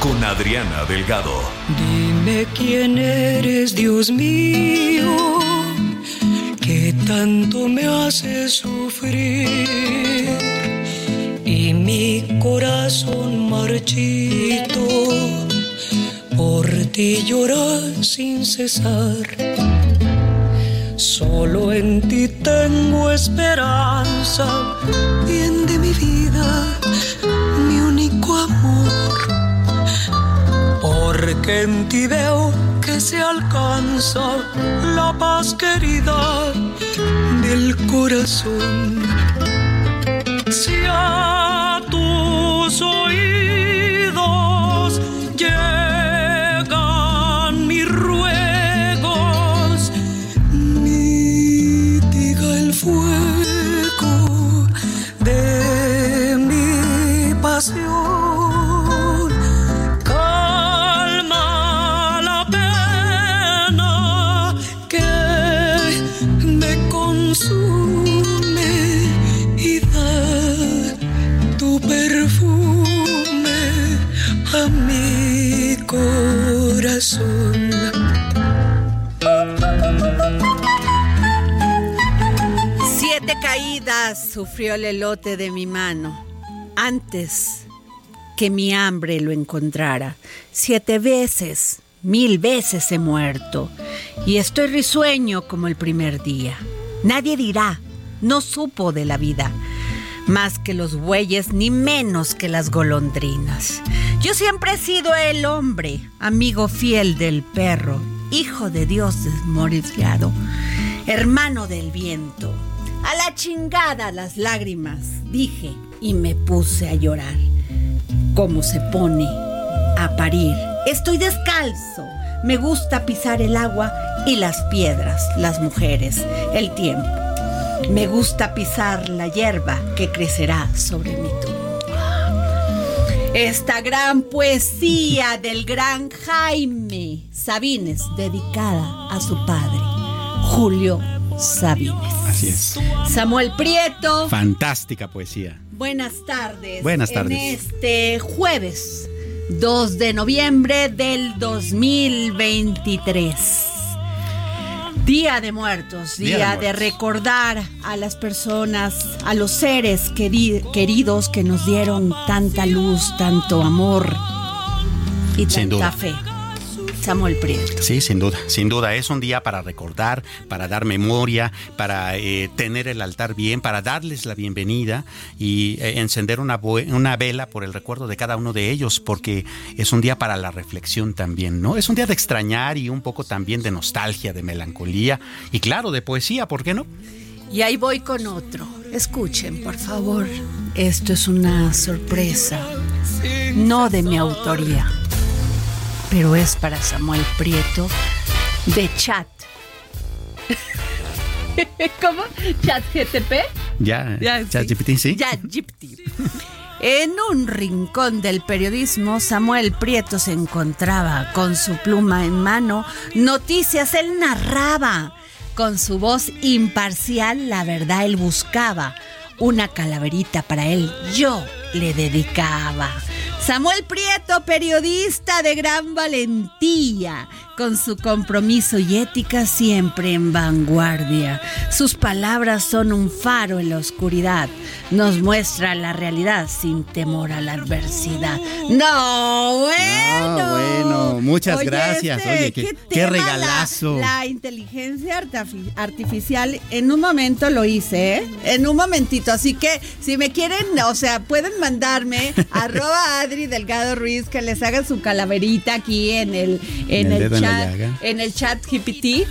con Adriana Delgado. Dime quién eres, Dios mío, que tanto me hace sufrir. Y mi corazón marchito por ti llora sin cesar. Solo en ti tengo esperanza, bien de mi vida, mi único amor. Porque en ti veo que se alcanza la paz querida del corazón. Si a tus oídos sufrió el elote de mi mano antes que mi hambre lo encontrara. Siete veces, mil veces he muerto y estoy risueño como el primer día. Nadie dirá, no supo de la vida, más que los bueyes ni menos que las golondrinas. Yo siempre he sido el hombre, amigo fiel del perro, hijo de Dios desmoriciado, hermano del viento. A la chingada las lágrimas, dije, y me puse a llorar. Como se pone a parir. Estoy descalzo. Me gusta pisar el agua y las piedras, las mujeres, el tiempo. Me gusta pisar la hierba que crecerá sobre mi tumba. Esta gran poesía del gran Jaime Sabines, dedicada a su padre, Julio Sabines. Así es. Samuel Prieto. Fantástica poesía. Buenas tardes. Buenas tardes. En este jueves 2 de noviembre del 2023. Día de Muertos, día, Día de recordar a las personas, a los seres queri- queridos que nos dieron tanta luz, tanto amor y Sin tanta duda. fe. Samuel Prieto. Sí, sin duda, sin duda. Es un día para recordar, para dar memoria, para eh, tener el altar bien, para darles la bienvenida y eh, encender una, una vela por el recuerdo de cada uno de ellos, porque es un día para la reflexión también, ¿no? Es un día de extrañar y un poco también de nostalgia, de melancolía y claro, de poesía, ¿por qué no? Y ahí voy con otro. Escuchen, por favor. Esto es una sorpresa. No de mi autoría. Pero es para Samuel Prieto de chat. ¿Cómo? ¿Chat GTP? Ya, Ya, ChatGPT, sí. ChatGPT. En un rincón del periodismo, Samuel Prieto se encontraba con su pluma en mano. Noticias, él narraba. Con su voz imparcial, la verdad él buscaba. Una calaverita para él yo le dedicaba. Samuel Prieto, periodista de gran valentía, con su compromiso y ética siempre en vanguardia. Sus palabras son un faro en la oscuridad. Nos muestra la realidad sin temor a la adversidad. No, bueno. No, bueno, muchas Oye, gracias. este, Oye, qué, qué la- regalazo. La, inteligencia artifi- artificial, en un momento lo hice, ¿eh? En un momentito. Así que si me quieren, o sea, pueden mandarme arroba Adri Delgado Ruiz que les haga su calaverita aquí en el, en el el, la chat, en el chat GPT.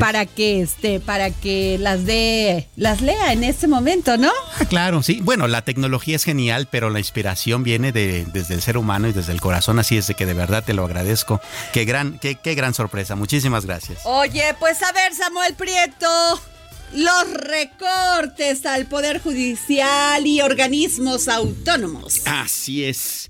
Para que este, para que las de las lea en este momento, ¿no? Ah, claro, sí. Bueno, la tecnología es genial, pero la inspiración viene de, desde el ser humano y desde el corazón, así es de que de verdad te lo agradezco. Qué gran, qué, qué gran sorpresa. Muchísimas gracias. Oye, pues a ver, Samuel Prieto, los recortes al Poder Judicial y organismos autónomos. Así es.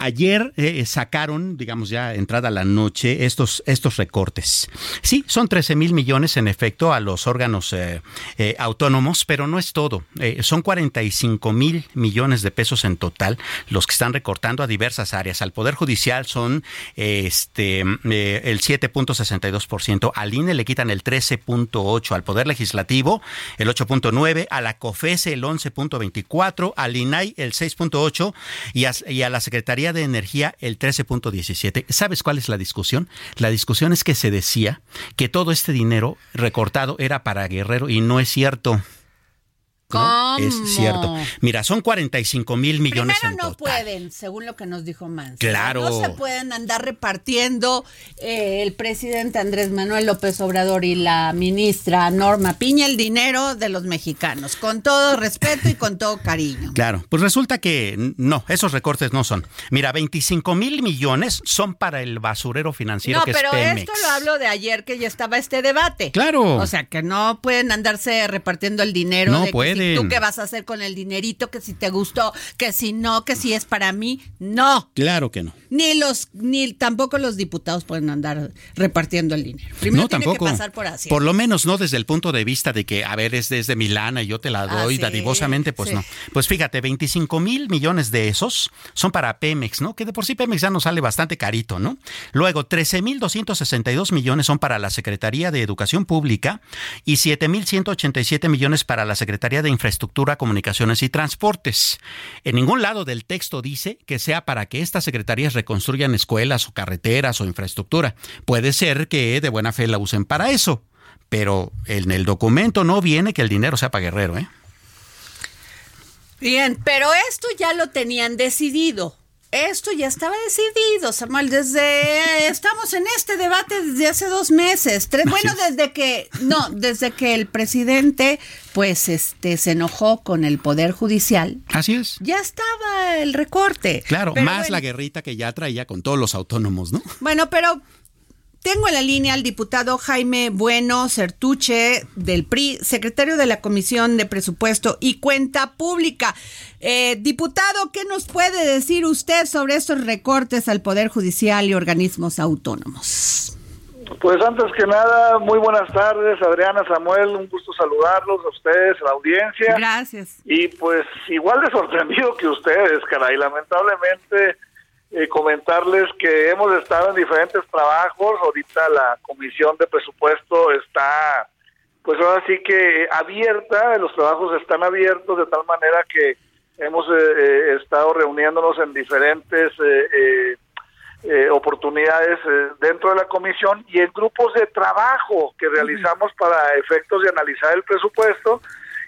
Ayer eh, sacaron, digamos ya entrada la noche, estos, estos recortes. Sí, son 13 mil millones en efecto a los órganos eh, eh, autónomos, pero no es todo. Eh, son 45 mil millones de pesos en total los que están recortando a diversas áreas. Al Poder Judicial son eh, este, eh, el 7.62%, al INE le quitan el 13.8%, al Poder Legislativo el 8.9%, a la COFESE el 11.24%, al INAI el 6.8% y y a la Secretaría de Energía el 13.17%. ¿Sabes cuál es la discusión? La discusión es que se decía que todo este dinero recortado era para Guerrero y no es cierto. ¿No? Es cierto. Mira, son 45 mil millones Primero en no total. pueden, según lo que nos dijo Manso. Claro. No se pueden andar repartiendo eh, el presidente Andrés Manuel López Obrador y la ministra Norma Piña el dinero de los mexicanos, con todo respeto y con todo cariño. Claro, pues resulta que no, esos recortes no son. Mira, 25 mil millones son para el basurero financiero No, que pero es Pemex. esto lo hablo de ayer que ya estaba este debate. Claro. O sea, que no pueden andarse repartiendo el dinero. No de pueden. Tú qué vas a hacer con el dinerito, que si te gustó, que si no, que si es para mí. No. Claro que no. Ni los, ni tampoco los diputados pueden andar repartiendo el dinero. Primero no, tiene tampoco. que pasar por así. Por lo menos no desde el punto de vista de que, a ver, es desde Milana y yo te la doy Ah, sí, dadivosamente, pues sí. no. Pues fíjate, 25 mil millones de esos son para Pemex, ¿no? Que de por sí Pemex ya nos sale bastante carito, ¿no? Luego, 13 mil 262 millones son para la Secretaría de Educación Pública y 7 mil 187 millones para la Secretaría de Infraestructura, Comunicaciones y Transportes. En ningún lado del texto dice que sea para que estas secretarías reconstruyan escuelas o carreteras o infraestructura. Puede ser que de buena fe la usen para eso, pero en el documento no viene que el dinero sea para Guerrero, ¿eh? Bien, pero esto ya lo tenían decidido. Esto ya estaba decidido, Samuel, desde estamos en este debate desde hace dos meses, tres, bueno, desde que no, desde que el presidente, pues, este, se enojó con el poder judicial, Así es. ya estaba el recorte. Claro, más bueno, la guerrita que ya traía con todos los autónomos, ¿no? Bueno, pero tengo en la línea al diputado Jaime Bueno Certuche del PRI, secretario de la Comisión de Presupuesto y Cuenta Pública. Eh, diputado, ¿qué nos puede decir usted sobre estos recortes al Poder Judicial y organismos autónomos? Pues antes que nada, muy buenas tardes, Adriana, Samuel, un gusto saludarlos a ustedes, a la audiencia. Gracias. Y pues igual de sorprendido que ustedes, caray, lamentablemente eh, comentarles que hemos estado en diferentes trabajos, ahorita la comisión de presupuesto está, pues ahora sí que abierta, los trabajos están abiertos de tal manera que hemos eh, eh, estado reuniéndonos en diferentes eh, eh, eh, oportunidades eh, dentro de la comisión y en grupos de trabajo que realizamos para efectos de analizar el presupuesto.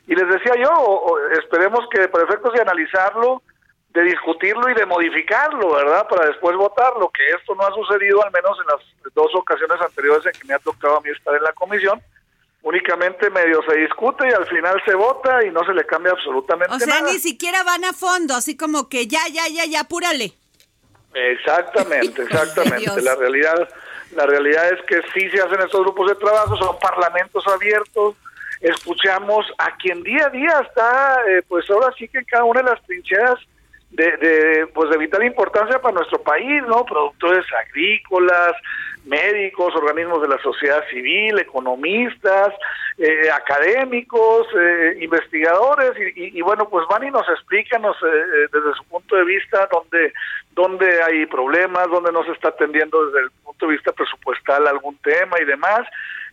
Y les decía yo, esperemos que para efectos de analizarlo, de discutirlo y de modificarlo, ¿verdad? Para después votarlo, que esto no ha sucedido al menos en las dos ocasiones anteriores en que me ha tocado a mí estar en la comisión. Únicamente medio se discute y al final se vota y no se le cambia absolutamente O sea, nada. ni siquiera van a fondo, así como que ya, ya, ya, ya, apúrale. Exactamente, exactamente. La realidad, la realidad es que sí se hacen estos grupos de trabajo, son parlamentos abiertos, escuchamos a quien día a día está, eh, pues ahora sí que en cada una de las trincheras de, pues de vital importancia para nuestro país, ¿no? Productores agrícolas, médicos, organismos de la sociedad civil, economistas, eh, académicos, eh, investigadores, y, bueno, pues van y nos explican eh, desde su punto de vista dónde, dónde hay problemas, dónde no se está atendiendo desde el punto de vista presupuestal algún tema y demás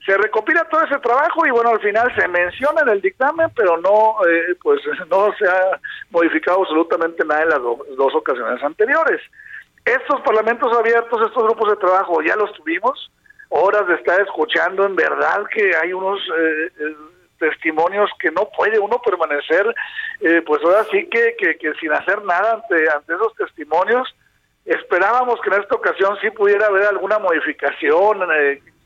se recopila todo ese trabajo y bueno al final se menciona en el dictamen pero no eh, pues no se ha modificado absolutamente nada en las dos ocasiones anteriores. Estos parlamentos abiertos estos grupos de trabajo ya los tuvimos. Horas de estar escuchando en verdad que hay unos eh, eh, testimonios que no puede uno permanecer pues ahora sí que, que, que, sin hacer nada ante ante esos testimonios. Esperábamos que en esta ocasión sí pudiera haber alguna modificación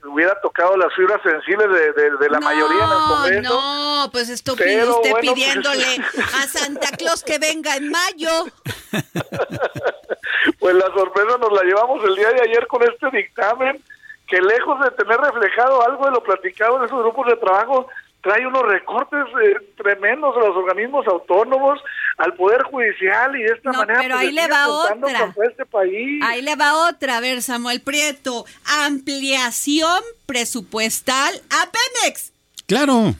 hubiera tocado las fibras sensibles de, la mayoría en el Congreso. No, pues estuviste pues, pidiéndole a Santa Claus que venga en mayo. pues la sorpresa nos la llevamos el día de ayer con este dictamen, que lejos de tener reflejado algo de lo platicado en esos grupos de trabajo, trae unos recortes eh, tremendos a los organismos autónomos, al Poder Judicial y de esta manera... Pero pues, ahí le va otra. Este país. Ahí le va otra, a ver Samuel Prieto, ampliación presupuestal a Pemex. Claro.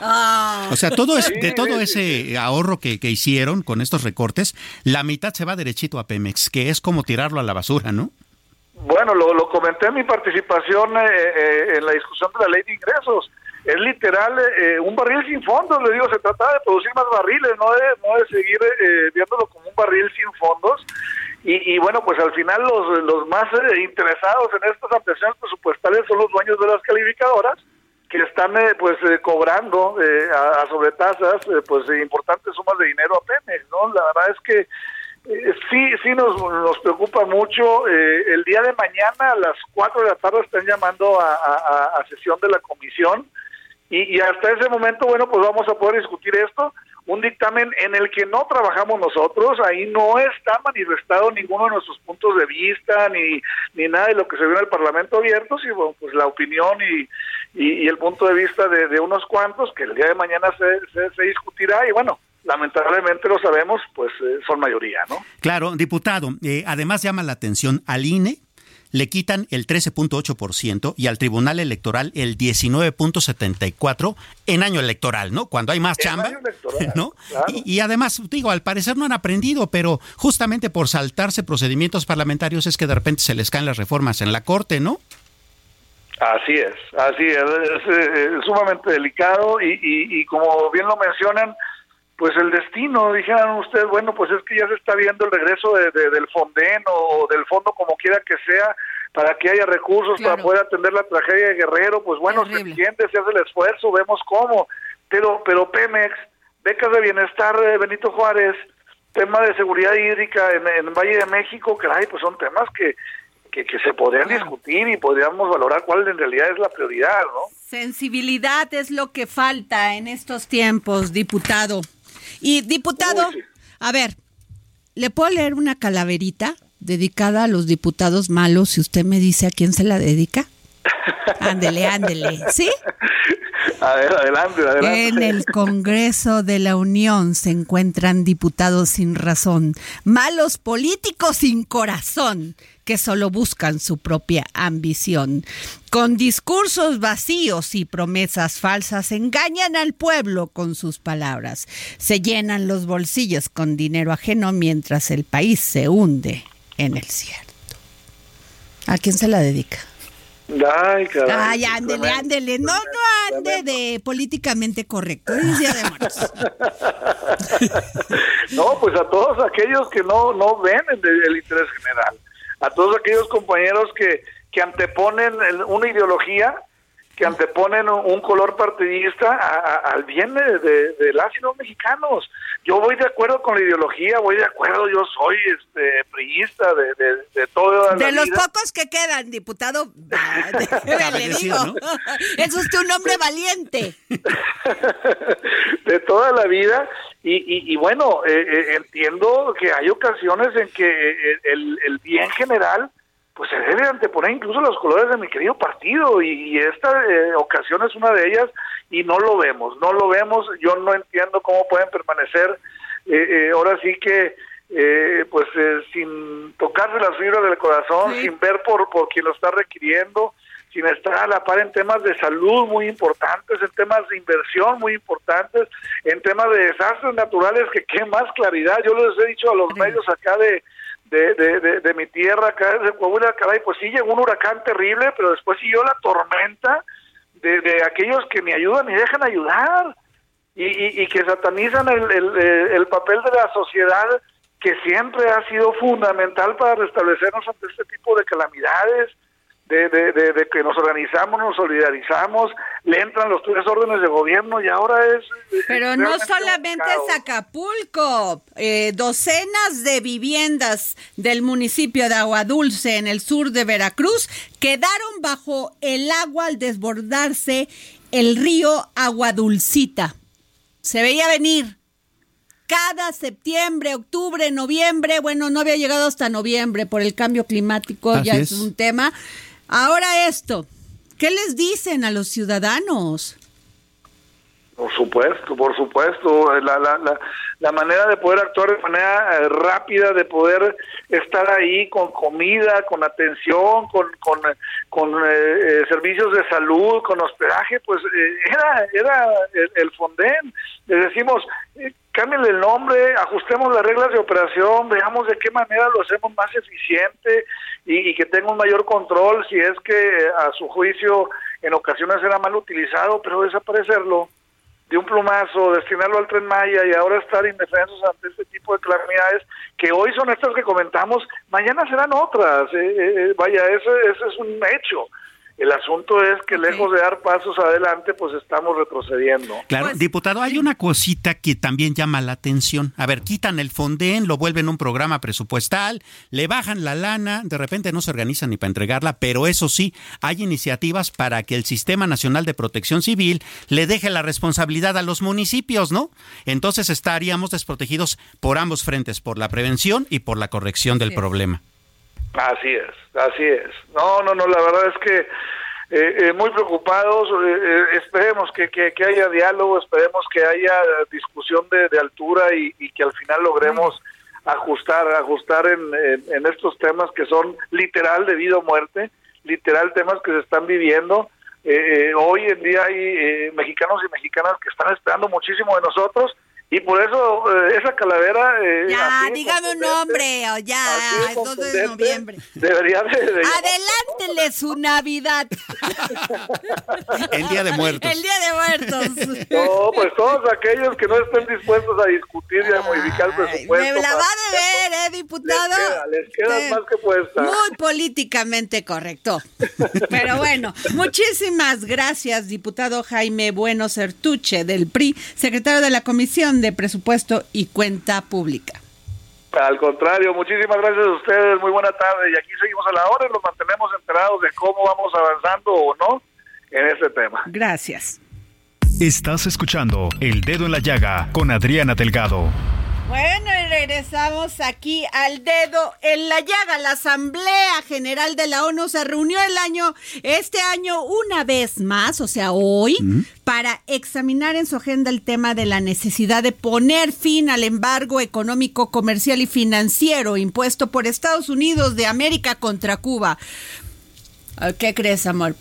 Ah. O sea, todo es, de todo ese ahorro que, que, hicieron con estos recortes, la mitad se va derechito a Pemex, que es como tirarlo a la basura, ¿no? Bueno, lo, lo comenté en mi participación eh, eh, en la discusión de la ley de ingresos es literal eh, un barril sin fondos, le digo, se trata de producir más barriles, no de, no de seguir eh, viéndolo como un barril sin fondos. Y, bueno, pues al final los, los más eh, interesados en estas ampliaciones presupuestales son los dueños de las calificadoras, que están pues cobrando a, sobretasas pues importantes sumas de dinero a Pemex, ¿no? La verdad es que sí, sí nos, nos preocupa mucho. el día de mañana a las 4 de la tarde están llamando a, a sesión de la comisión y, hasta ese momento, bueno, pues vamos a poder discutir esto, un dictamen en el que no trabajamos nosotros, ahí no está manifestado ninguno de nuestros puntos de vista, ni, ni nada de lo que se vio en el Parlamento abierto, sino pues la opinión y, y, el punto de vista de, unos cuantos, que el día de mañana se, se, discutirá, y bueno, lamentablemente lo sabemos, pues eh, son mayoría, ¿no? Claro, diputado, eh, además llama la atención al INE, le quitan el 13.8% y al Tribunal Electoral el 19.74% en año electoral, ¿no? Cuando hay más chamba, ¿no? Y, además, digo, al parecer no han aprendido, pero justamente por saltarse procedimientos parlamentarios es que de repente se les caen las reformas en la Corte, ¿no? Así es, así es, es, sumamente delicado y, y, como bien lo mencionan, pues el destino, dijeron ustedes, bueno, pues es que ya se está viendo el regreso de, del Fonden o del fondo como quiera que sea, para que haya recursos para poder atender la tragedia de Guerrero, pues bueno, se entiende, se hace el esfuerzo, vemos cómo, pero, pero Pemex, becas de bienestar de Benito Juárez, tema de seguridad hídrica en, en Valle de México, caray, pues son temas que, que, se podrían discutir y podríamos valorar cuál en realidad es la prioridad, ¿no? Sensibilidad es lo que falta en estos tiempos, diputado. Y diputado, a ver, ¿le puedo leer una calaverita dedicada a los diputados malos si usted me dice a quién se la dedica? Ándele, ándele. ¿Sí? A ver, adelante, adelante. En el Congreso de la Unión se encuentran diputados sin razón, malos políticos sin corazón, que solo buscan su propia ambición. Con discursos vacíos y promesas falsas engañan al pueblo con sus palabras. Se llenan los bolsillos con dinero ajeno mientras el país se hunde en el cierto. ¿A quién se la dedica? Ay, caray. Ay, ándele, ándele. No, no ande de políticamente correcto. no, pues a todos aquellos que no, no ven el interés general a todos aquellos compañeros que, que anteponen una ideología, que anteponen un color partidista al bien de, de, las y los mexicanos. Yo voy de acuerdo con la ideología, voy de acuerdo, yo soy este priista de, de, de todo. De los pocos que quedan, diputado, le digo, es usted un hombre valiente. de toda la vida, y, y, bueno, eh, eh, entiendo que hay ocasiones en que eh, el, el, bien general pues se debe anteponer incluso los colores de mi querido partido y, esta ocasión es una de ellas y no lo vemos, no lo vemos, yo no entiendo cómo pueden permanecer ahora sí que eh, pues eh, sin tocarse las fibras del corazón, sin ver por, por quien lo está requiriendo, sin estar a la par en temas de salud muy importantes, en temas de inversión muy importantes, en temas de desastres naturales que qué más claridad. Yo les he dicho a los medios acá de, de, de, mi tierra, acá de Coahuila, caray, pues sí llegó un huracán terrible, pero después siguió la tormenta de, de aquellos que me ayudan y dejan ayudar. Y, y, que satanizan el, el, el papel de la sociedad que siempre ha sido fundamental para restablecernos ante este tipo de calamidades, de, de, de, que nos organizamos, nos solidarizamos, le entran los tres órdenes de gobierno y ahora es... Pero no solamente es Acapulco, eh, docenas de viviendas del municipio de Aguadulce en el sur de Veracruz quedaron bajo el agua al desbordarse el río Aguadulcita. Se veía venir cada septiembre, octubre, noviembre, bueno, no había llegado hasta noviembre por el cambio climático, ya es. un tema. Ahora esto, ¿qué les dicen a los ciudadanos? Por supuesto, por supuesto. La, la, la, la, manera de poder actuar de manera eh, rápida, de poder estar ahí con comida, con atención, con, con, con eh, eh, servicios de salud, con hospedaje, pues era, era el, el Fonden. Le decimos, cámbienle el nombre, ajustemos las reglas de operación, veamos de qué manera lo hacemos más eficiente y, que tenga un mayor control si es que a su juicio en ocasiones era mal utilizado, pero desaparecerlo de un plumazo, destinarlo al tren Maya y ahora estar indefensos ante este tipo de calamidades que hoy son estas que comentamos, mañana serán otras. Eh, eh, eh, vaya, ese, ese es un hecho. El asunto es que lejos de dar pasos adelante, pues estamos retrocediendo. Claro, Pues, diputado, hay una cosita que también llama la atención. A ver, quitan el Fonden, lo vuelven un programa presupuestal, le bajan la lana, de repente no se organizan ni para entregarla, pero eso sí, hay iniciativas para que el Sistema Nacional de Protección Civil le deje la responsabilidad a los municipios, ¿no? Entonces estaríamos desprotegidos por ambos frentes, por la prevención y por la corrección del problema. Así es, así es. No, no, no, la verdad es que eh, eh, muy preocupados, eh, eh, esperemos que, que, que, haya diálogo, esperemos que haya discusión de, de altura y, y, que al final logremos ajustar, ajustar en, en, en, estos temas que son literal de vida o muerte, literal temas que se están viviendo. hoy en día hay mexicanos y mexicanas que están esperando muchísimo de nosotros y por eso eh, esa calavera... Eh, ya, dígame un nombre, o ya, el 2 de noviembre. Debería de... de Adelántele su Navidad. el Día de Muertos. El Día de Muertos. No, pues todos aquellos que no estén dispuestos a discutir y a modificar el presupuesto. Me la va a ver, ¿eh, diputado? Les queda, les queda más que puesta. Muy políticamente correcto. Pero bueno, muchísimas gracias, diputado Jaime Bueno Certuche del PRI, secretario de la Comisión de Presupuesto y Cuenta Pública. Al contrario, muchísimas gracias a ustedes, muy buena tarde y aquí seguimos a la hora y los mantenemos enterados de cómo vamos avanzando o no en este tema. Gracias. Estás escuchando El Dedo en la Llaga con Adriana Delgado. Bueno, y regresamos aquí al dedo en la llaga. La Asamblea General de la ONU se reunió el año, este año una vez más, o sea, hoy, para examinar en su agenda el tema de la necesidad de poner fin al embargo económico, comercial y financiero impuesto por Estados Unidos de América contra Cuba. ¿Qué crees, amor?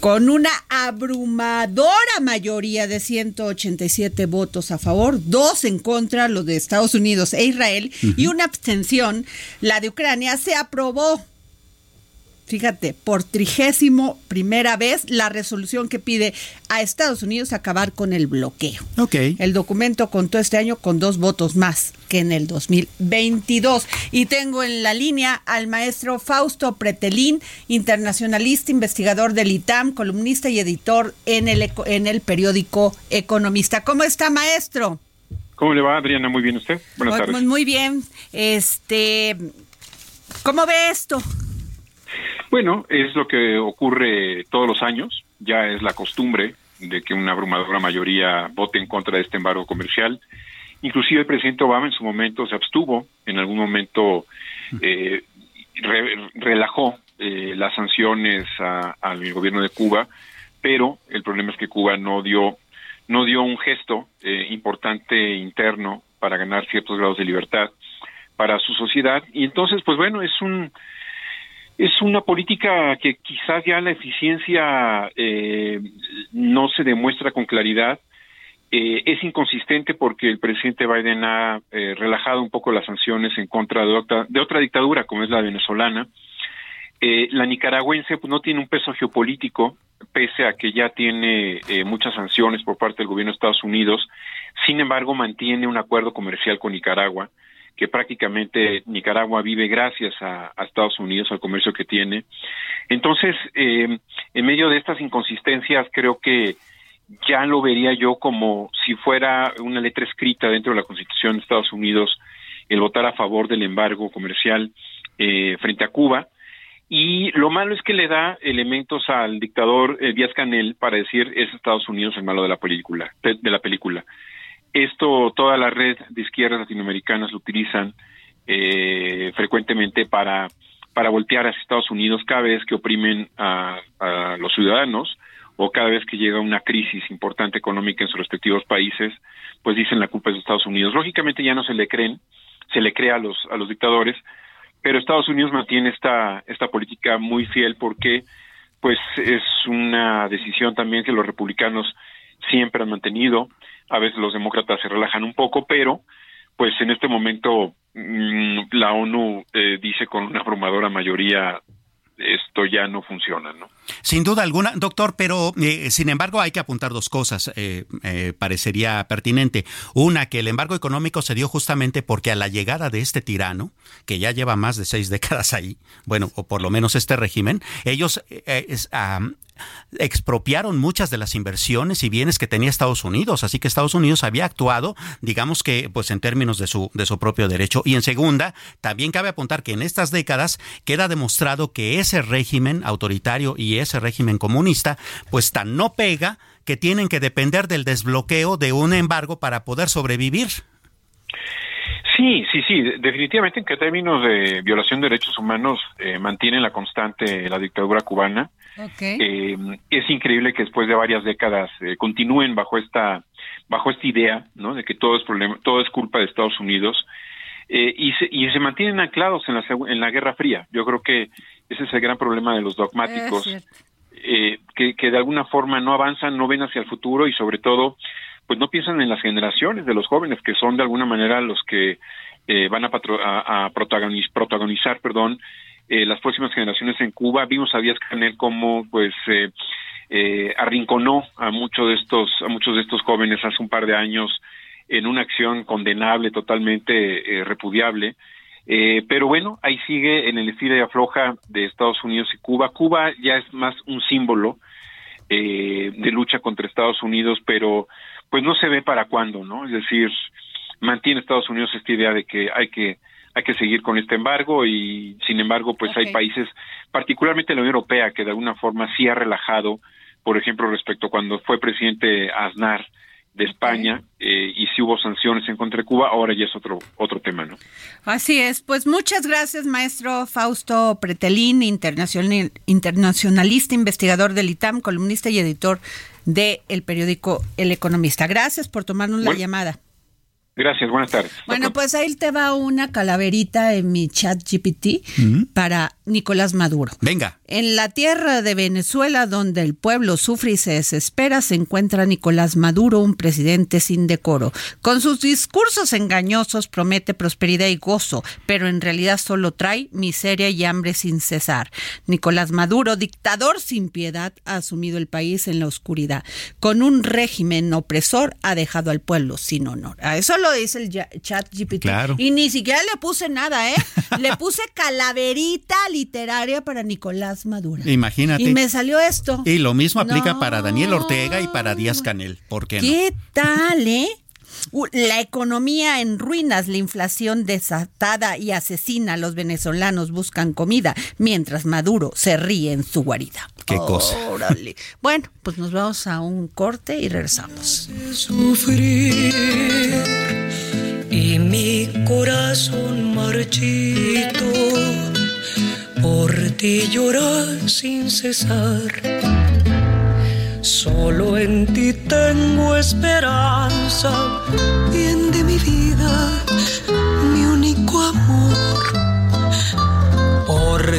Con una abrumadora mayoría de 187 votos a favor, dos en contra, los de Estados Unidos e Israel, y una abstención, la de Ucrania, se aprobó. Fíjate, por trigésimo primera vez la resolución que pide a Estados Unidos acabar con el bloqueo. Ok. El documento contó este año con dos votos más que en el 2022. Y tengo en la línea al maestro Fausto Pretelín, internacionalista, investigador del ITAM, columnista y editor en el, eco- en el periódico Economista. ¿Cómo está, maestro? ¿Cómo le va, Adriana? Muy bien, ¿usted? Buenas Muy- tardes. Muy bien. Este, ¿Cómo ve esto? Bueno, es lo que ocurre todos los años. Ya es la costumbre de que una abrumadora mayoría vote en contra de este embargo comercial. Inclusive el presidente Obama en su momento se abstuvo, en algún momento eh, re- relajó eh, las sanciones al gobierno de Cuba, pero el problema es que Cuba no dio no dio un gesto eh, importante interno para ganar ciertos grados de libertad para su sociedad y entonces pues bueno es un es una política que quizás ya la eficiencia eh, no se demuestra con claridad. Eh, es inconsistente porque el presidente Biden ha eh, relajado un poco las sanciones en contra de otra, de otra dictadura como es la venezolana. Eh, la nicaragüense pues, no tiene un peso geopolítico, pese a que ya tiene eh, muchas sanciones por parte del gobierno de Estados Unidos. Sin embargo, mantiene un acuerdo comercial con Nicaragua, que prácticamente Nicaragua vive gracias a, Estados Unidos, al comercio que tiene. Entonces, eh, en medio de estas inconsistencias, creo que ya lo vería yo como si fuera una letra escrita dentro de la Constitución de Estados Unidos el votar a favor del embargo comercial frente a Cuba y lo malo es que le da elementos al dictador eh, Díaz Canel para decir es Estados Unidos el malo de la película de, la película esto toda la red de izquierdas latinoamericanas lo utilizan eh, frecuentemente para para voltear hacia Estados Unidos cada vez que oprimen a, a los ciudadanos o cada vez que llega una crisis importante económica en sus respectivos países, pues dicen la culpa es de Estados Unidos. Lógicamente ya no se le creen, se le cree a los a los dictadores, pero Estados Unidos mantiene esta esta política muy fiel porque pues es una decisión también que los republicanos siempre han mantenido a veces los demócratas se relajan un poco pero pues en este momento mm, la ONU eh, dice con una abrumadora mayoría ya no funciona, ¿no? Sin duda alguna, doctor, pero eh, sin embargo hay que apuntar dos cosas, eh, eh, parecería pertinente. Una, que el embargo económico se dio justamente porque a la llegada de este tirano, que ya lleva más de seis décadas ahí, bueno, o por lo menos este régimen, ellos expropiaron muchas de las inversiones y bienes que tenía Estados Unidos, así que Estados Unidos había actuado, digamos que pues en términos de su de su propio derecho. Y en segunda, también cabe apuntar que en estas décadas queda demostrado que ese régimen autoritario y ese régimen comunista pues tan no pega que tienen que depender del desbloqueo de un embargo para poder sobrevivir. Sí, sí, sí, definitivamente en que términos de violación de derechos humanos eh, mantiene la constante la dictadura cubana. Eh, es increíble que después de varias décadas eh, continúen bajo esta bajo esta idea, ¿no? De que todo es problema, todo es culpa de Estados Unidos eh, y se y se mantienen anclados en la en la Guerra Fría. Yo creo que ese es el gran problema de los dogmáticos, que, que de alguna forma no avanzan, no ven hacia el futuro y sobre todo, pues no piensan en las generaciones de los jóvenes que son de alguna manera los que van a, a, a protagonizar, protagonizar, perdón, eh, las próximas generaciones en Cuba. Vimos a Díaz Canel como pues eh, eh, arrinconó a muchos de estos a muchos de estos jóvenes hace un par de años en una acción condenable, totalmente repudiable. pero bueno, ahí sigue en el estilo de afloja de Estados Unidos y Cuba. Cuba ya es más un símbolo de lucha contra Estados Unidos, pero pues no se ve para cuándo, ¿no? Es decir, mantiene Estados Unidos esta idea de que hay que hay que seguir con este embargo y sin embargo pues hay países, particularmente la Unión Europea, que de alguna forma sí ha relajado, por ejemplo respecto a cuando fue presidente Aznar de España eh, y si hubo sanciones en contra de Cuba, ahora ya es otro otro tema, ¿no? Así es, pues muchas gracias maestro Fausto Pretelín, internacional, internacionalista, investigador del ITAM, columnista y editor del el periódico El Economista. Gracias por tomarnos la llamada. Gracias, buenas tardes. Bueno, pues ahí te va una calaverita en mi chat GPT para Nicolás Maduro. Venga. En la tierra de Venezuela, donde el pueblo sufre y se desespera, se encuentra Nicolás Maduro, un presidente sin decoro. Con sus discursos engañosos promete prosperidad y gozo, pero en realidad solo trae miseria y hambre sin cesar. Nicolás Maduro, dictador sin piedad, ha asumido el país en la oscuridad. Con un régimen opresor, ha dejado al pueblo sin honor. A eso lo dice el chat GPT. Claro. Y ni siquiera le puse nada, ¿eh? le puse calaverita literaria para Nicolás Maduro. Imagínate. Y me salió esto. Y lo mismo aplica para Daniel Ortega y para Díaz Canel. ¿Por qué no? ¿Qué tal, eh? La economía en ruinas, la inflación desatada y asesina. Los venezolanos buscan comida, mientras Maduro se ríe en su guarida. Qué cosa. Bueno, pues nos vamos a un corte y regresamos. Sufrir y mi corazón marchito por ti llorar sin cesar. Solo en ti tengo esperanza, bien de mi vida, mi único amor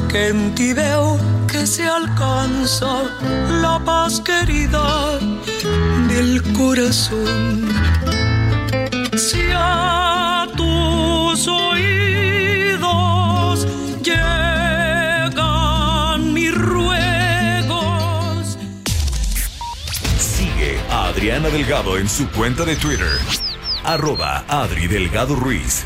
que en ti veo que se alcanza la paz querida del corazón. Si oídos llegan mis ruegos. Sigue a Adriana Delgado en su cuenta de Twitter. Arroba Adri Delgado Ruiz.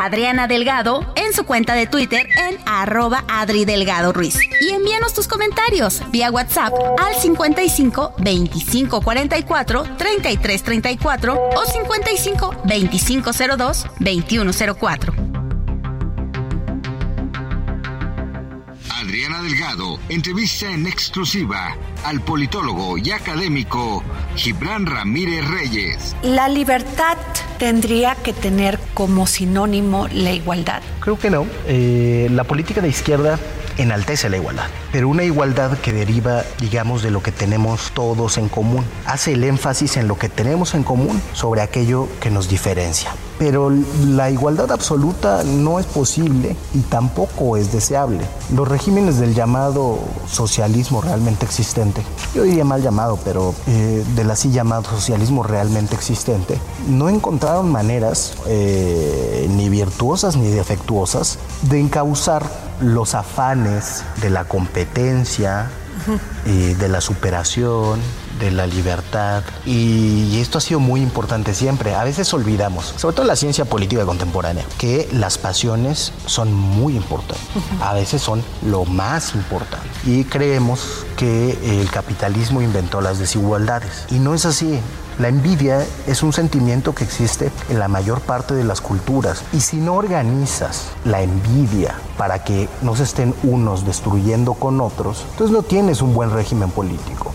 A Adriana Delgado en su cuenta de Twitter en arroba Adri Delgado Ruiz. Y envíanos tus comentarios vía WhatsApp al 55 25 44 33 34 o 55 25 02 21 04. Adriana Delgado entrevista en exclusiva al politólogo y académico Gibran Ramírez Reyes. La libertad tendría que tener como sinónimo la igualdad. Creo que no. Eh, la política de izquierda enaltece la igualdad, pero una igualdad que deriva, digamos, de lo que tenemos todos en común. Hace el énfasis en lo que tenemos en común sobre aquello que nos diferencia. Pero la igualdad absoluta no es posible y tampoco es deseable. Los regímenes del llamado socialismo realmente existente, yo diría mal llamado, pero eh, del así llamado socialismo realmente existente, no encontraron maneras eh, ni virtuosas ni defectuosas de encauzar los afanes de la competencia, y de la superación, de la libertad. Y esto ha sido muy importante siempre. A veces olvidamos, sobre todo en la ciencia política contemporánea, que las pasiones son muy importantes. A veces son lo más importante. Y creemos que el capitalismo inventó las desigualdades. Y no es así. La envidia es un sentimiento que existe en la mayor parte de las culturas. Y si no organizas la envidia para que no se estén unos destruyendo con otros, entonces no tienes un buen régimen político.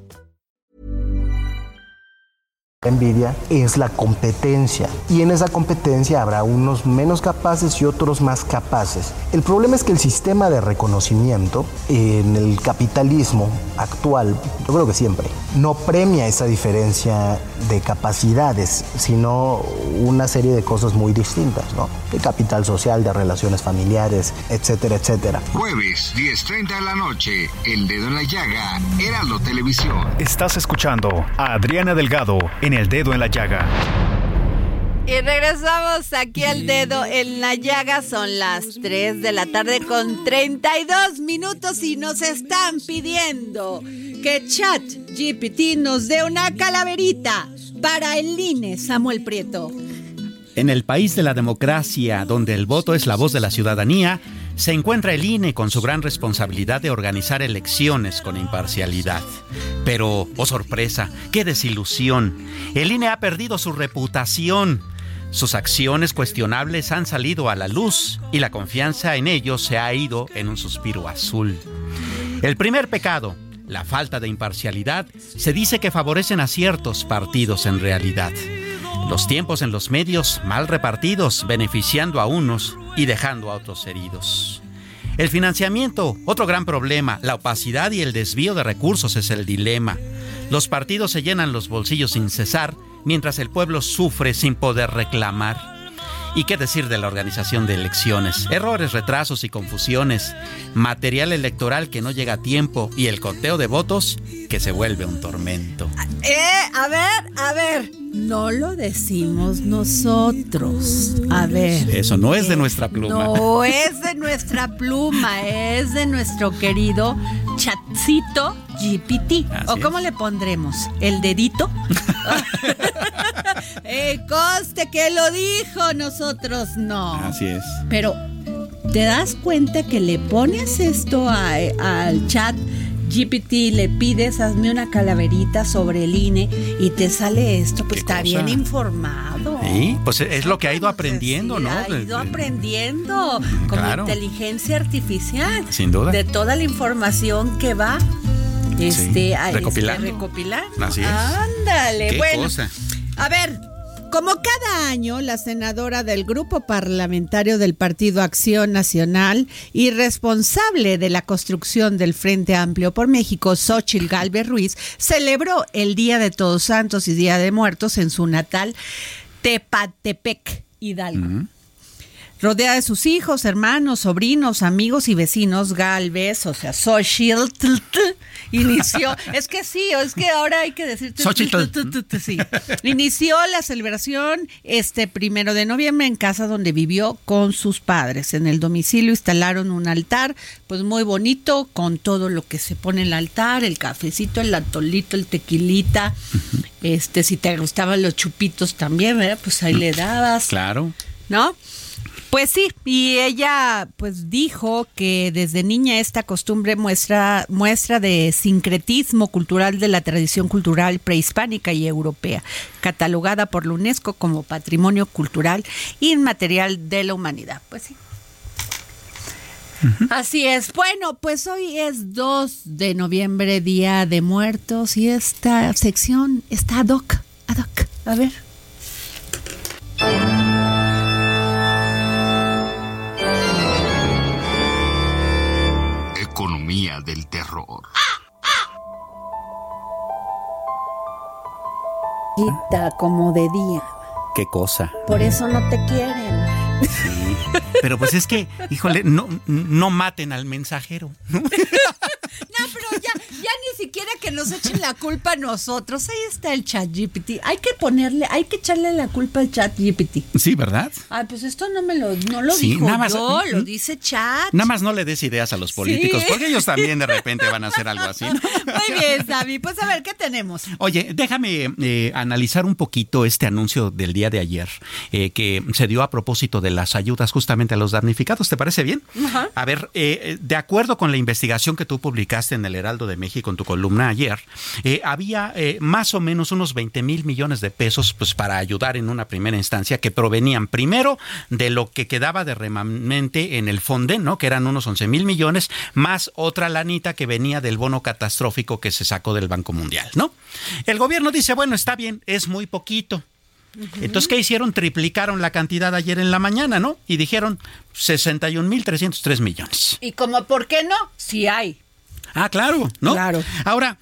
Envidia es la competencia y en esa competencia habrá unos menos capaces y otros más capaces. El problema es que el sistema de reconocimiento en el capitalismo actual, yo creo que siempre, no premia esa diferencia de capacidades, sino una serie de cosas muy distintas, ¿no? De capital social, de relaciones familiares, etcétera, etcétera. Jueves, 10.30 de la noche, El Dedo en la Llaga, Heraldo Televisión. Estás escuchando a Adriana Delgado en El Dedo en la Llaga. Y regresamos aquí al dedo en la llaga. Son las 3 de la tarde con 32 minutos y nos están pidiendo que Chat GPT nos dé una calaverita para el INE, Samuel Prieto. En el país de la democracia, donde el voto es la voz de la ciudadanía, se encuentra el INE con su gran responsabilidad de organizar elecciones con imparcialidad. Pero, oh sorpresa, qué desilusión. El INE ha perdido su reputación. Sus acciones cuestionables han salido a la luz y la confianza en ellos se ha ido en un suspiro azul. El primer pecado, la falta de imparcialidad, se dice que favorecen a ciertos partidos en realidad. Los tiempos en los medios mal repartidos, beneficiando a unos y dejando a otros heridos. El financiamiento, otro gran problema, la opacidad y el desvío de recursos es el dilema. Los partidos se llenan los bolsillos sin cesar, mientras el pueblo sufre sin poder reclamar. ¿Y qué decir de la organización de elecciones? Errores, retrasos y confusiones, material electoral que no llega a tiempo y el conteo de votos que se vuelve un tormento. Eh, a ver, a ver. No lo decimos nosotros. A ver. Eso no es de nuestra pluma. No es de nuestra pluma, es de nuestro querido chatcito GPT. ¿O cómo le pondremos? ¿El dedito? eh, coste que lo dijo, nosotros no. Así es. Pero, ¿te das cuenta que le pones esto al chat? GPT le pides, hazme una calaverita sobre el INE y te sale esto, pues está bien informado. Sí, pues es lo que ha ido aprendiendo, ¿no? Ha ido aprendiendo con inteligencia artificial. Sin duda. De toda la información que va este, a recopilar. recopilar. Así es. Ándale, ¿Qué bueno. cosa? A ver, como cada año, la senadora del grupo parlamentario del Partido Acción Nacional y responsable de la construcción del Frente Amplio por México, Xochil Galvez Ruiz, celebró el Día de Todos Santos y Día de Muertos en su natal Tepatepec, Hidalgo. Rodea de sus hijos, hermanos, sobrinos, amigos y vecinos, Galvez, o sea, Xochitl, inició, es que sí, es que ahora hay que decir, sí, inició la celebración este primero de noviembre en casa donde vivió con sus padres. En el domicilio instalaron un altar, pues muy bonito, con todo lo que se pone en el altar, el cafecito, el atolito, el tequilita, este, si te gustaban los chupitos también, ¿verdad? Pues ahí le dabas. Claro. ¿No? Pues sí, y ella pues dijo que desde niña esta costumbre muestra muestra de sincretismo cultural de la tradición cultural prehispánica y europea, catalogada por la UNESCO como Patrimonio Cultural Inmaterial de la Humanidad. Pues sí. Así es. Bueno, pues hoy es 2 de noviembre, Día de Muertos, y esta sección está ad hoc. Ad hoc. A ver. Del terror. Quita como de día. ¿Qué cosa? Por eso no te quieren. Sí. Pero pues es que, híjole, no, no maten al mensajero. ¿no? No, pero ya, ya ni siquiera que nos echen la culpa a nosotros. Ahí está el chat GPT. Hay que ponerle, hay que echarle la culpa al chat GPT. Sí, ¿verdad? Ay, pues esto no me lo, no lo Sí, dijo nada más- yo, lo ¿Mm? dice chat. Nada más no le des ideas a los políticos, Sí. porque ellos también de repente van a hacer algo así. ¿no? Muy bien, Sabi. Pues a ver, ¿qué tenemos? Oye, déjame eh, analizar un poquito este anuncio del día de ayer eh, que se dio a propósito de las ayudas justamente a los damnificados. ¿Te parece bien? Ajá. A ver, eh, de acuerdo con la investigación que tú publicaste en el Heraldo de México en tu columna ayer, eh, había eh, más o menos unos 20 mil millones de pesos pues, para ayudar en una primera instancia que provenían primero de lo que quedaba de remanente en el Fonden, ¿no? que eran unos 11 mil millones, más otra lanita que venía del bono catastrófico que se sacó del Banco Mundial. ¿no? El gobierno dice, bueno, está bien, es muy poquito. Entonces, ¿qué hicieron? Triplicaron la cantidad ayer en la mañana, ¿no? Y dijeron 61.303 millones. Y como, ¿por qué no? Sí hay. Ah, claro, ¿no? Claro. Ahora,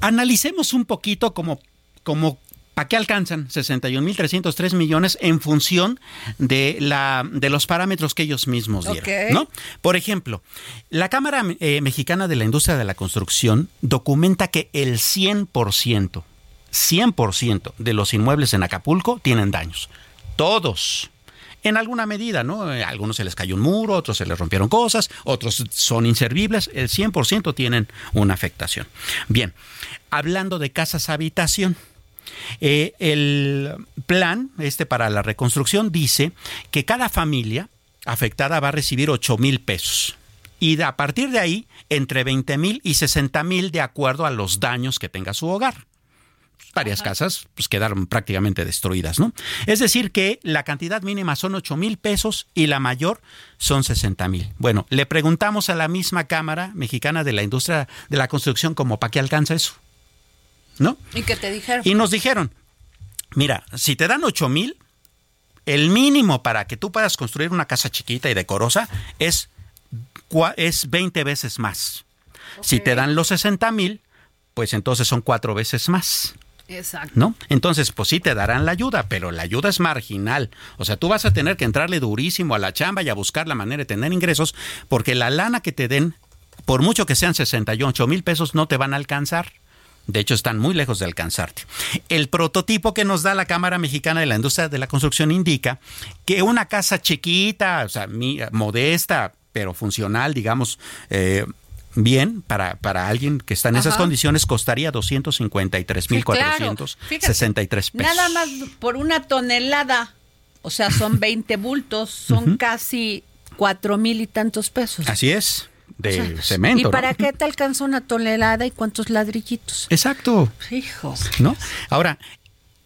analicemos un poquito como, como ¿para qué alcanzan 61.303 millones en función de, la, de los parámetros que ellos mismos dieron? ¿no? Por ejemplo, la Cámara eh, Mexicana de la Industria de la Construcción documenta que el 100%, 100% de los inmuebles en Acapulco tienen daños. Todos. En alguna medida, ¿no? Eh, A algunos se les cayó un muro, otros se les rompieron cosas, otros son inservibles, el 100% tienen una afectación. Bien, hablando de casas habitación, eh, el plan este para la reconstrucción dice que cada familia afectada va a recibir 8 mil pesos. Y a partir de ahí, entre 20 mil y 60 mil de acuerdo a los daños que tenga su hogar. Varias casas pues quedaron prácticamente destruidas, ¿no? Es decir, que la cantidad mínima son 8 mil pesos y la mayor son 60 mil. Bueno, le preguntamos a la misma Cámara Mexicana de la Industria de la Construcción como para qué alcanza eso, ¿no? ¿Y qué te dijeron? Y nos dijeron, mira, si te dan 8 mil, el mínimo para que tú puedas construir una casa chiquita y decorosa es, es 20 veces más. Si te dan los 60 mil, pues entonces son cuatro veces más. Exacto. ¿No? Entonces, pues sí te darán la ayuda, pero la ayuda es marginal. O sea, tú vas a tener que entrarle durísimo a la chamba y a buscar la manera de tener ingresos, porque la lana que te den, por mucho que sean 68 mil pesos, no te van a alcanzar. De hecho, están muy lejos de alcanzarte. El prototipo que nos da la Cámara Mexicana de la Industria de la Construcción indica que una casa chiquita, o sea, modesta, pero funcional, digamos, eh, bien para, para alguien que está en esas condiciones costaría 253.463 pesos. Nada más por una tonelada, o sea, son 20 bultos, son casi cuatro mil y tantos pesos. Así es, de cemento. ¿Y para qué te alcanza una tonelada y cuántos ladrillitos? Exacto. Hijos. ¿No? Ahora,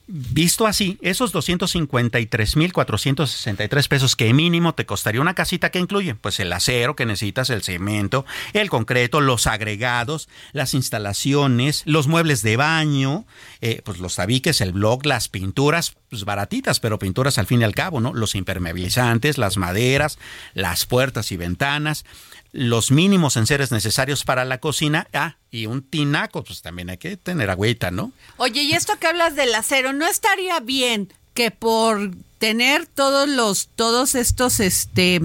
Visto así, esos 253.463 pesos que mínimo te costaría una casita que incluye, pues el acero que necesitas, el cemento, el concreto, los agregados, las instalaciones, los muebles de baño, eh, pues los tabiques, el blog, las pinturas, pues baratitas, pero pinturas al fin y al cabo, ¿no? Los impermeabilizantes, las maderas, las puertas y ventanas, los mínimos enseres necesarios para la cocina. Ah, y un tinaco, pues también hay que tener agüita, ¿no? Oye, y esto que hablas del acero, ¿no estaría bien que por tener todos los, todos estos, este,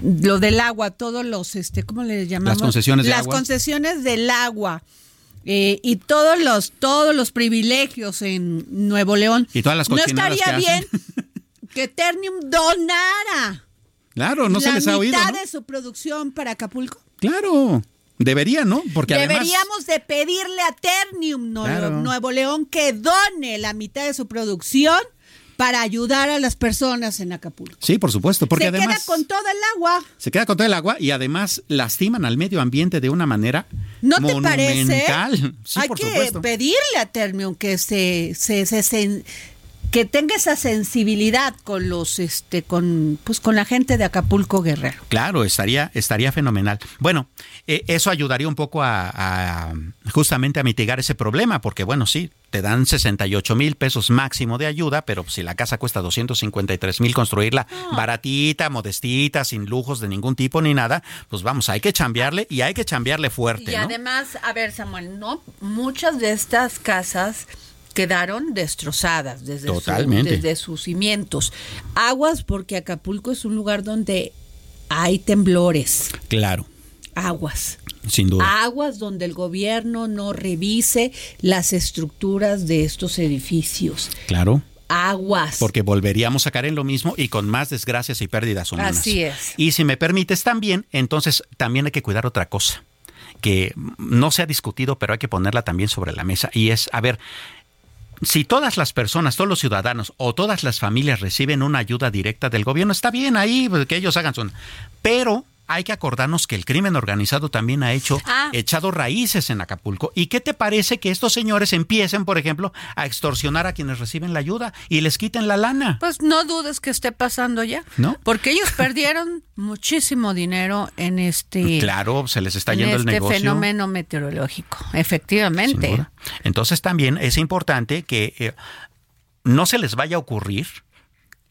lo del agua, todos los, este, ¿cómo le llamamos? Las concesiones Las concesiones del agua. Eh, y todos los todos los privilegios en Nuevo León. Y todas las ¿No estaría bien que Ternium donara Claro, no se les ha oído. La mitad de su producción para Acapulco. Claro. Debería, ¿no? Porque Deberíamos de pedirle a Ternium Nuevo León que done la mitad de su producción para ayudar a las personas en Acapulco. Sí, por supuesto, porque se además queda con todo el agua. Se queda con todo el agua y además lastiman al medio ambiente de una manera ¿No te monumental. parece? Sí, Hay por que supuesto. pedirle a Ternium que se, se, se, se que tenga esa sensibilidad con los este con pues con la gente de Acapulco Guerrero. Claro, estaría estaría fenomenal. Bueno, eh, eso ayudaría un poco a, a, justamente a mitigar ese problema, porque bueno, sí, te dan 68 mil pesos máximo de ayuda, pero si la casa cuesta 253 mil construirla baratita, modestita, sin lujos de ningún tipo ni nada, pues vamos, hay que chambearle y hay que chambearle fuerte. Y ¿no? además, a ver, Samuel, no muchas de estas casas quedaron destrozadas desde, Totalmente. Su, desde sus cimientos. Aguas, porque Acapulco es un lugar donde hay temblores. Claro. Aguas. Sin duda. Aguas donde el gobierno no revise las estructuras de estos edificios. Claro. Aguas. Porque volveríamos a caer en lo mismo y con más desgracias y pérdidas humanas. Así es. Y si me permites también, entonces también hay que cuidar otra cosa que no se ha discutido, pero hay que ponerla también sobre la mesa y es, a ver, si todas las personas, todos los ciudadanos o todas las familias reciben una ayuda directa del gobierno, está bien ahí que ellos hagan su... Pero hay que acordarnos que el crimen organizado también ha hecho Ah. echado raíces en Acapulco. ¿Y qué te parece que estos señores empiecen, por ejemplo, a extorsionar a quienes reciben la ayuda y les quiten la lana? Pues no dudes que esté pasando ya. ¿No? Porque ellos perdieron muchísimo dinero en este Claro, se les está en yendo este el negocio. fenómeno meteorológico. Efectivamente. Entonces también es importante que eh, no se les vaya a ocurrir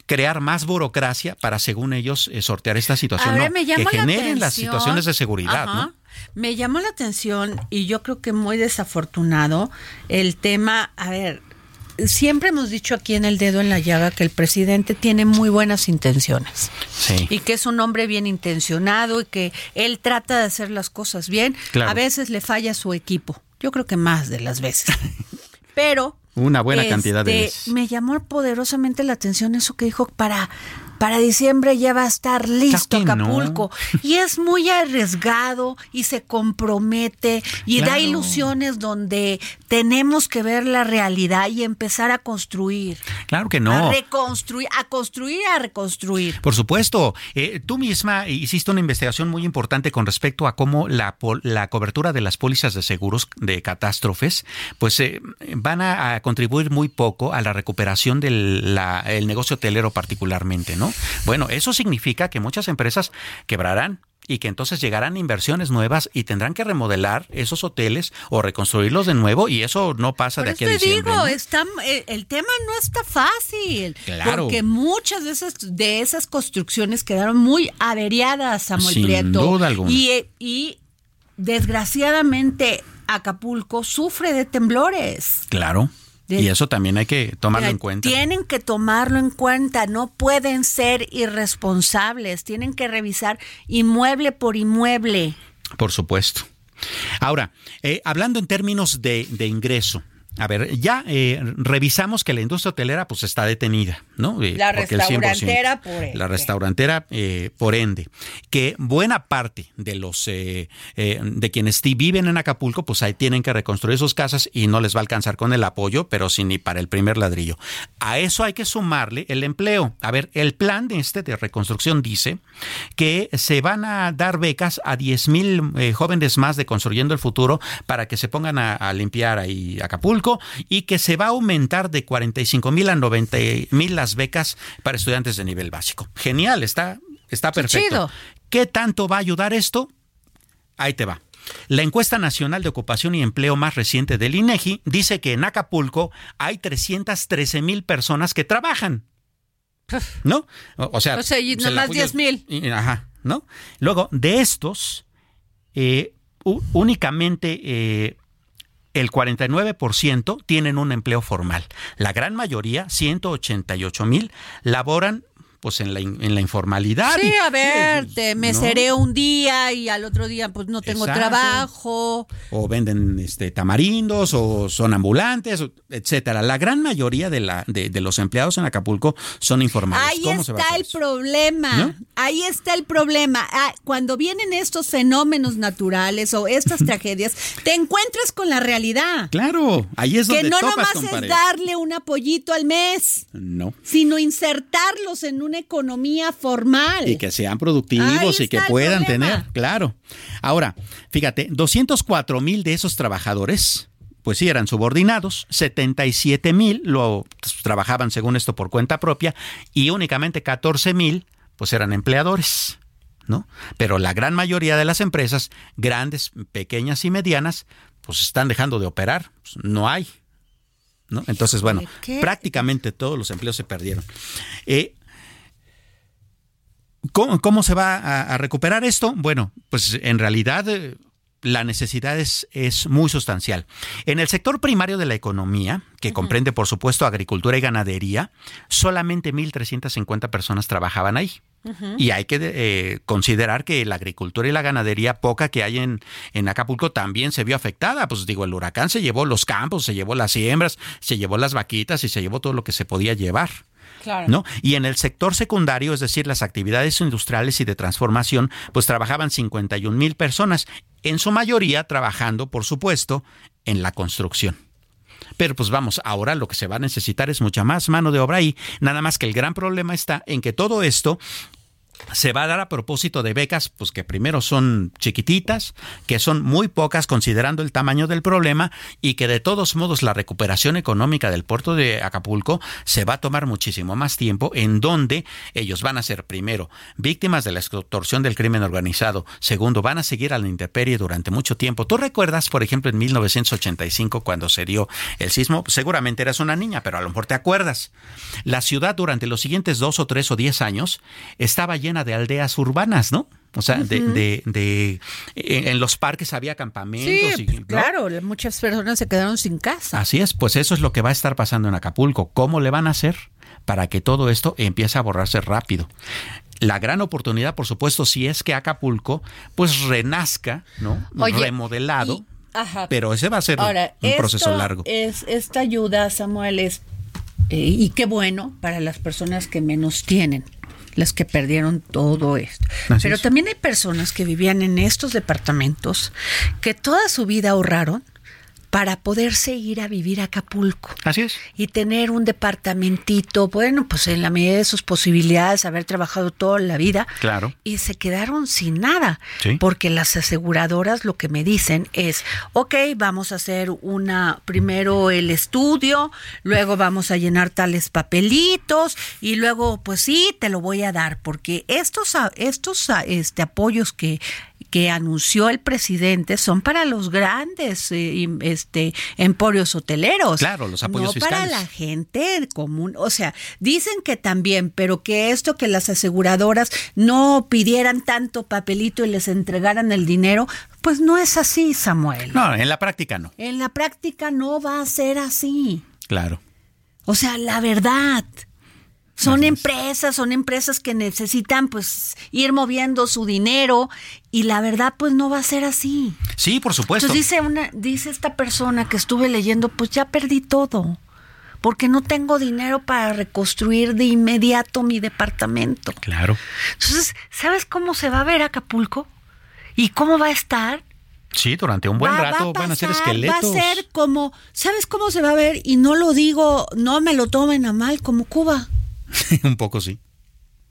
crear más burocracia para, según ellos, eh, sortear esta situación. No, me que la generen las situaciones de seguridad. Me llamó la atención y yo creo que muy desafortunado el tema, a ver, siempre hemos dicho aquí en el dedo en la llaga que el presidente tiene muy buenas intenciones Sí. y que es un hombre bien intencionado y que él trata de hacer las cosas bien. Claro. A veces le falla su equipo, yo creo que más de las veces. Pero Una buena cantidad de este, veces. Me llamó poderosamente la atención eso que dijo para para diciembre ya va a estar listo no. Acapulco y es muy arriesgado y se compromete y da ilusiones donde tenemos que ver la realidad y empezar a construir, Claro que a no. reconstruir, a construir, a reconstruir. Por supuesto, Eh, tú misma hiciste una investigación muy importante con respecto a cómo la, la cobertura de las pólizas de seguros de catástrofes, pues eh, van a, a contribuir muy poco a la recuperación del la- el negocio hotelero particularmente, ¿no? Bueno, eso significa que muchas empresas quebrarán y que entonces llegarán inversiones nuevas y tendrán que remodelar esos hoteles o reconstruirlos de nuevo y eso no pasa Por de aquí a te diciembre. digo, ¿no? está, el, el tema no está fácil. Claro. Porque muchas de esas, de esas construcciones quedaron muy averiadas, Samuel Sin Prieto. duda alguna. Y, eh, y desgraciadamente Acapulco sufre de temblores. Claro. Y eso también hay que tomarlo en cuenta. Tienen que tomarlo en cuenta, no pueden ser irresponsables, tienen que revisar inmueble por inmueble. Por supuesto. Ahora, eh, hablando en términos de, de ingreso, a ver, ya eh, revisamos que la industria hotelera pues está detenida, ¿no? Eh, la restaurantera por ende. La restaurantera eh, por ende. Que buena parte de los de quienes viven en Acapulco pues ahí tienen que reconstruir sus casas y no les va a alcanzar con el apoyo, pero sí ni para el primer ladrillo. A eso hay que sumarle el empleo. A ver, el plan de este de reconstrucción dice que se van a dar becas a 10 mil jóvenes más de Construyendo el Futuro para que se pongan a, a limpiar ahí Acapulco y que se va a aumentar de 45 mil a 90 mil las becas para estudiantes de nivel básico. Genial, está, está perfecto. ¿Qué tanto va a ayudar esto? Ahí te va. La encuesta nacional de ocupación y empleo más reciente del INEGI dice que en Acapulco hay 313 mil personas que trabajan. ¿No? O, sea, o sea nada más 10 mil. Ajá, ¿no? Luego, de estos, eh, únicamente eh, el 49% tienen un empleo formal. La gran mayoría, 188 mil, laboran pues en la, en la informalidad. Sí, a ver, te me seré un día y al otro día pues no tengo trabajo. O venden este tamarindos o son ambulantes, etcétera. La gran mayoría de, la, de, los empleados en Acapulco son informales. Ahí está el problema. Ahí está el problema. Ah, cuando vienen estos fenómenos naturales o estas tragedias, te encuentras con la realidad. Claro, ahí es donde Que no nomás es darle un apoyito al mes. No. Sino insertarlos en un una economía formal. Y que sean productivos y que puedan tener, claro. Ahora, fíjate, 204 mil de esos trabajadores, pues sí, eran subordinados, 77 mil lo pues, trabajaban según esto por cuenta propia y únicamente 14 mil pues eran empleadores. ¿No? Pero la gran mayoría de las empresas, grandes, pequeñas y medianas, pues están dejando de operar. Pues, no hay. ¿no? Entonces, bueno, prácticamente todos los empleos se perdieron. Eh, ¿Cómo, se va a, recuperar esto? Bueno, pues en realidad eh, la necesidad es, muy sustancial. En el sector primario de la economía, que comprende por supuesto agricultura y ganadería, solamente 1.350 personas trabajaban ahí. Y hay que eh, considerar que la agricultura y la ganadería poca que hay en, en Acapulco también se vio afectada. Pues digo, el huracán se llevó los campos, se llevó las siembras, se llevó las vaquitas y se llevó todo lo que se podía llevar. ¿No? Y en el sector secundario, es decir, las actividades industriales y de transformación, pues trabajaban 51 mil personas, en su mayoría trabajando, por supuesto, en la construcción. Pero pues vamos, ahora lo que se va a necesitar es mucha más mano de obra ahí, nada más que el gran problema está en que todo esto se va a dar a propósito de becas, pues que primero son chiquititas, que son muy pocas considerando el tamaño del problema y que de todos modos la recuperación económica del puerto de Acapulco se va a tomar muchísimo más tiempo, en donde ellos van a ser primero víctimas de la extorsión del crimen organizado, segundo van a seguir a la intemperie durante mucho tiempo. ¿Tú recuerdas, por ejemplo, en 1985 cuando se dio el sismo? Seguramente eras una niña, pero a lo mejor te acuerdas. La ciudad durante los siguientes dos o tres o diez años estaba llena de aldeas urbanas, ¿no? O sea, de, de, en los parques había campamentos. Sí, claro, muchas personas se quedaron sin casa. Así es, pues eso es lo que va a estar pasando en Acapulco. ¿Cómo le van a hacer para que todo esto empiece a borrarse rápido? La gran oportunidad, por supuesto, si es que Acapulco pues renazca, ¿no? Remodelado. pero ese va a ser un proceso largo. Es, esta ayuda, Samuel, es, eh, y qué bueno para las personas que menos tienen las que perdieron todo esto. Pero también hay personas que vivían en estos departamentos que toda su vida ahorraron para poderse ir a vivir a Acapulco. Así es. Y tener un departamentito, bueno, pues en la medida de sus posibilidades, haber trabajado toda la vida. Claro. Y se quedaron sin nada. Porque las aseguradoras lo que me dicen es, ok, vamos a hacer una, primero el estudio, luego vamos a llenar tales papelitos y luego, pues sí, te lo voy a dar, porque estos, estos este, apoyos que que anunció el presidente son para los grandes eh, este emporios hoteleros. Claro, los apoyos no para la gente común. O sea, dicen que también, pero que esto que las aseguradoras no pidieran tanto papelito y les entregaran el dinero, pues no es así, Samuel. No, en la práctica no. En la práctica no va a ser así. Claro. O sea, la verdad. Son empresas, son empresas que necesitan pues ir moviendo su dinero y la verdad pues no va a ser así. Sí, por supuesto. Entonces dice una dice esta persona que estuve leyendo, pues ya perdí todo. Porque no tengo dinero para reconstruir de inmediato mi departamento. Claro. Entonces, ¿sabes cómo se va a ver Acapulco? ¿Y cómo va a estar? Sí, durante un buen Va- rato va a van a ser esqueletos. Va a ser como, ¿sabes cómo se va a ver? Y no lo digo, no me lo tomen a mal, como Cuba. un poco sí.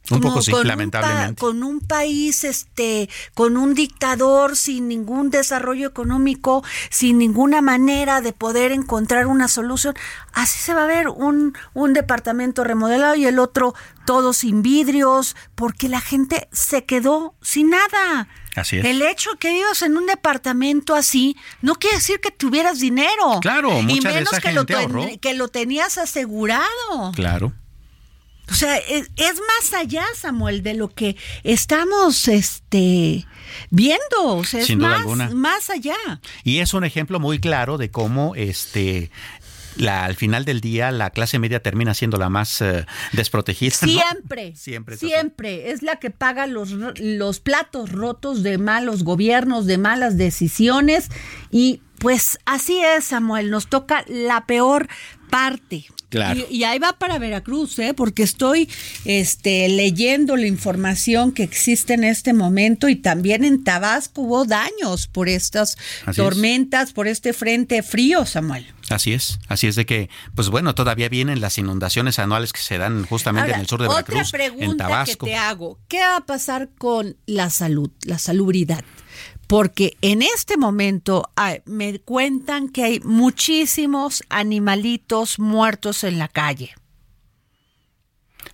Un Como poco sí, un lamentablemente. con un país, este, con un dictador, sin ningún desarrollo económico, sin ninguna manera de poder encontrar una solución. Así se va a ver un, un departamento remodelado y el otro todo sin vidrios, porque la gente se quedó sin nada. Así es. El hecho de que vivas en un departamento así no quiere decir que tuvieras dinero. Claro, y de menos esa que, lo gente ten- ahorró. que lo tenías asegurado. Claro. O sea, es, es más allá, Samuel, de lo que estamos este, viendo. O sea, es Sin duda más, alguna. más allá. Y es un ejemplo muy claro de cómo este la, al final del día la clase media termina siendo la más eh, desprotegida. ¿no? Siempre, Siempre. siempre es la que paga los, los platos rotos de malos gobiernos, de malas decisiones. Y pues así es, Samuel, nos toca la peor parte. Claro. Y, y ahí va para Veracruz, ¿eh? porque estoy este, leyendo la información que existe en este momento y también en Tabasco hubo daños por estas Así es. tormentas, por este frente frío, Samuel. Así es, así es de que, pues bueno, todavía vienen las inundaciones anuales que se dan justamente Ahora, en el sur de otra Veracruz, en pregunta que Tabasco. te hago, ¿qué va a pasar con la salud, la salubridad? Porque en este momento ay, me cuentan que hay muchísimos animalitos muertos en la calle,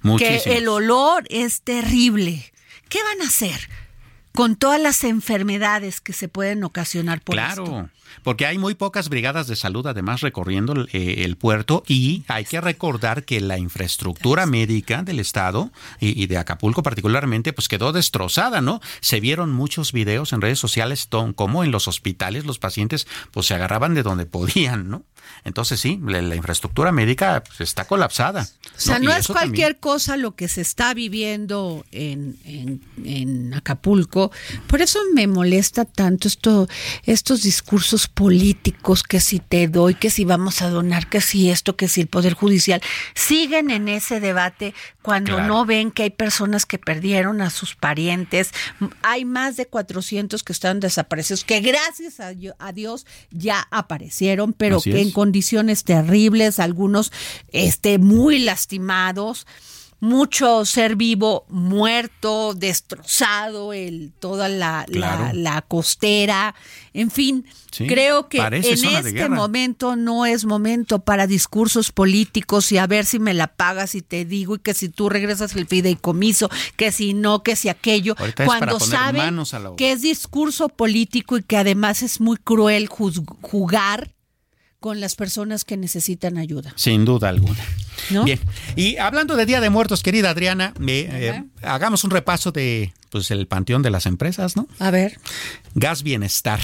Muchísimos. que el olor es terrible. ¿Qué van a hacer con todas las enfermedades que se pueden ocasionar por Claro, esto? Porque hay muy pocas brigadas de salud además recorriendo el, eh, el puerto y hay que recordar que la infraestructura médica del estado y, y de Acapulco particularmente pues quedó destrozada, ¿no? Se vieron muchos videos en redes sociales como en los hospitales los pacientes pues se agarraban de donde podían, ¿no? Entonces sí, la, la infraestructura médica pues, está colapsada. O sea, no es cualquier cosa lo que se está viviendo en, en- en Acapulco. Por eso me molesta tanto esto, estos discursos políticos, que si te doy, que si vamos a donar, que si esto, que si el Poder Judicial. Siguen en ese debate cuando Claro. no ven que hay personas que perdieron a sus parientes. Hay más de 400 que están desaparecidos, que gracias a, Dios ya aparecieron, pero Así que en. Condiciones terribles, algunos este, muy lastimados, mucho ser vivo muerto, destrozado, el, toda la, la- Claro. la costera, en fin, Sí, creo que en este momento no es momento para discursos políticos y a ver si me la pagas y te digo y que si tú regresas el fideicomiso, que si no, que si aquello, Ahorita cuando saben que es discurso político y que además es muy cruel jugar con las personas que necesitan ayuda. Sin duda alguna. ¿No? Bien. Y hablando de Día de Muertos, querida Adriana, eh, eh, hagamos un repaso de pues el panteón de las empresas, ¿no? A ver. Gas Bienestar.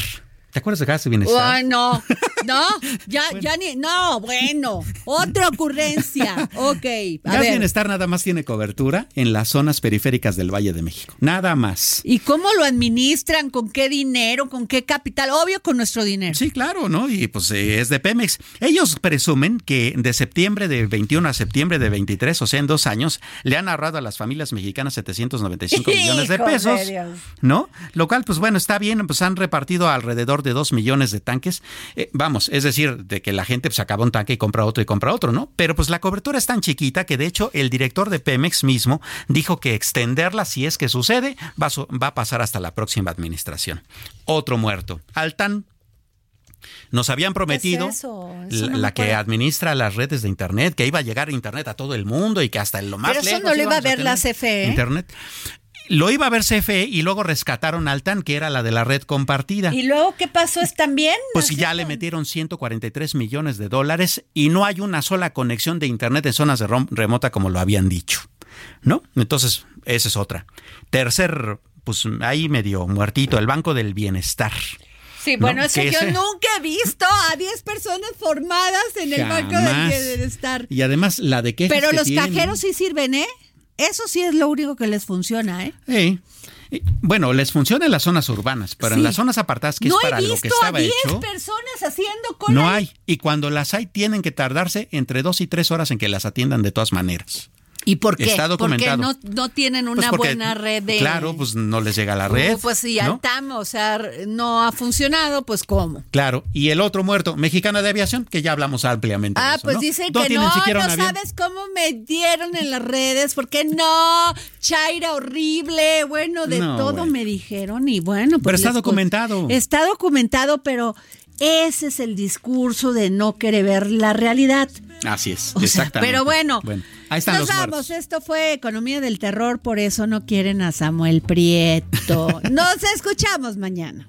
¿Te acuerdas de Gas Bienestar? Ay, no, no, ya, ya ni, no, bueno, otra ocurrencia. Ok, a Gas ver. Bienestar nada más tiene cobertura en las zonas periféricas del Valle de México. Nada más. ¿Y cómo lo administran? ¿Con qué dinero? ¿Con qué capital? Obvio con nuestro dinero. Sí, claro, ¿no? Y pues eh, es de Pemex. Ellos presumen que de septiembre de 21 a septiembre de 23, o sea, en dos años, le han ahorrado a las familias mexicanas 795 millones de pesos. ¿No? Lo cual, pues bueno, está bien, pues han repartido alrededor de 2 millones de tanques. Eh, vamos, es decir, de que la gente pues acaba un tanque y compra otro y compra otro, ¿no? Pero pues la cobertura es tan chiquita que de hecho el director de Pemex mismo dijo que extenderla, si es que sucede, va a, va a pasar hasta la próxima administración. Otro muerto. Altan. Nos habían prometido eso? Eso la, no me la que administra las redes de internet, que iba a llegar internet a todo el mundo y que hasta en lo más Pero eso no lo iba a ver la CFE. Internet. Lo iba a ver CFE y luego rescataron Altan, que era la de la red compartida. ¿Y luego qué pasó? ¿Están bien? Pues ya le metieron 143 millones de dólares y no hay una sola conexión de internet en zonas de rom- remota como lo habían dicho. ¿No? Entonces, esa es otra. Tercer, pues ahí medio muertito, el Banco del Bienestar. Sí, bueno, eso yo nunca he visto a 10 personas formadas en el banco de bienestar. Y además la de quejas Pero los cajeros sí sirven, ¿eh? Eso sí es lo único que les funciona, ¿eh? Sí. Bueno, les funciona en las zonas urbanas, pero en las zonas apartadas, que es para lo que estaba a 10 personas haciendo cola. No hay. Y cuando las hay, tienen que tardarse entre dos y tres horas en que las atiendan de todas maneras. ¿Y por qué? Porque no, no tienen pues una buena red de... Claro, pues no les llega la red. pues si TAM, o sea, no ha funcionado, pues ¿cómo? Claro, y el otro muerto, Mexicana de Aviación, que ya hablamos ampliamente. Ah, de eso, pues ¿no? dicen no que no, no sabes cómo me dieron en las redes, porque no, Chaira horrible, bueno, de todo me dijeron y bueno. Pues pero está documentado. Está documentado, pero ese es el discurso de no querer ver la realidad. Así es, exactamente. pero bueno, ahí están nos los vamos. muertos. Esto fue Economía del Terror, por eso no quieren a Samuel Prieto. Nos escuchamos mañana.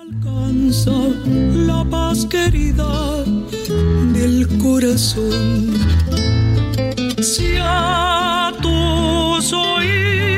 alcanza la paz querida del corazón. Si a tus oídos